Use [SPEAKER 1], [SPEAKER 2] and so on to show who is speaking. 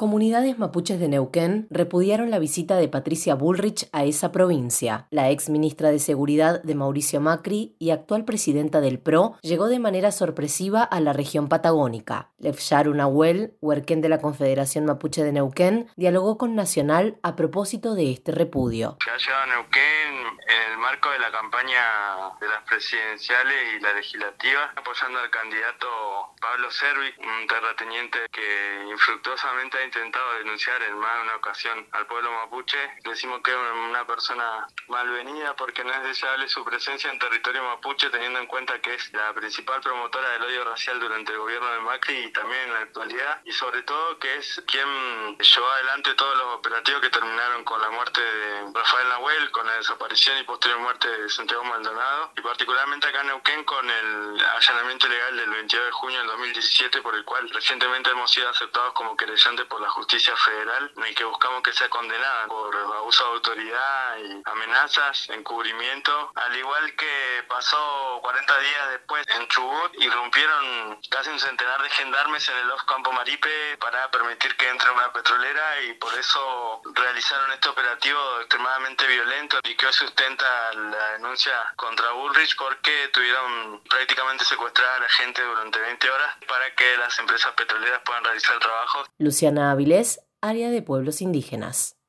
[SPEAKER 1] Comunidades mapuches de Neuquén repudiaron la visita de Patricia Bullrich a esa provincia. La ex ministra de Seguridad de Mauricio Macri y actual presidenta del PRO llegó de manera sorpresiva a la región patagónica. Lefsharu Nahuel, huerquén de la Confederación Mapuche de Neuquén, dialogó con Nacional a propósito de este repudio.
[SPEAKER 2] Se ha llegado a Neuquén en el marco de la campaña de las presidenciales y la legislativa, apoyando al candidato Pablo Servi, un terrateniente que infructuosamente ha intentado denunciar en más de una ocasión al pueblo mapuche. Decimos que es una persona malvenida porque no es deseable su presencia en territorio mapuche, teniendo en cuenta que es la principal promotora del odio racial durante el gobierno de Macri y también en la actualidad, y sobre todo que es quien llevó adelante todos los operativos que terminaron con la muerte de Rafael Nahuel, con la desaparición y posterior muerte de Santiago Maldonado, y particularmente acá en Neuquén con el allanamiento ilegal del 22 de junio del 2017, por el cual recientemente hemos sido aceptados como querellantes por la justicia federal en el que buscamos que sea condenada por abuso de autoridad y amenazas, encubrimiento, al igual que pasó 40 días después en Chubut, irrumpieron casi un centenar de gendarmes en el Off Campo Maripe para permitir que entre una petrolera y por eso realizaron este operativo extremadamente violento y que hoy sustenta la denuncia contra Bullrich porque tuvieron prácticamente secuestrada a la gente durante 20 horas para que las empresas petroleras puedan realizar el trabajo.
[SPEAKER 1] Luciana Avilés, área de pueblos indígenas.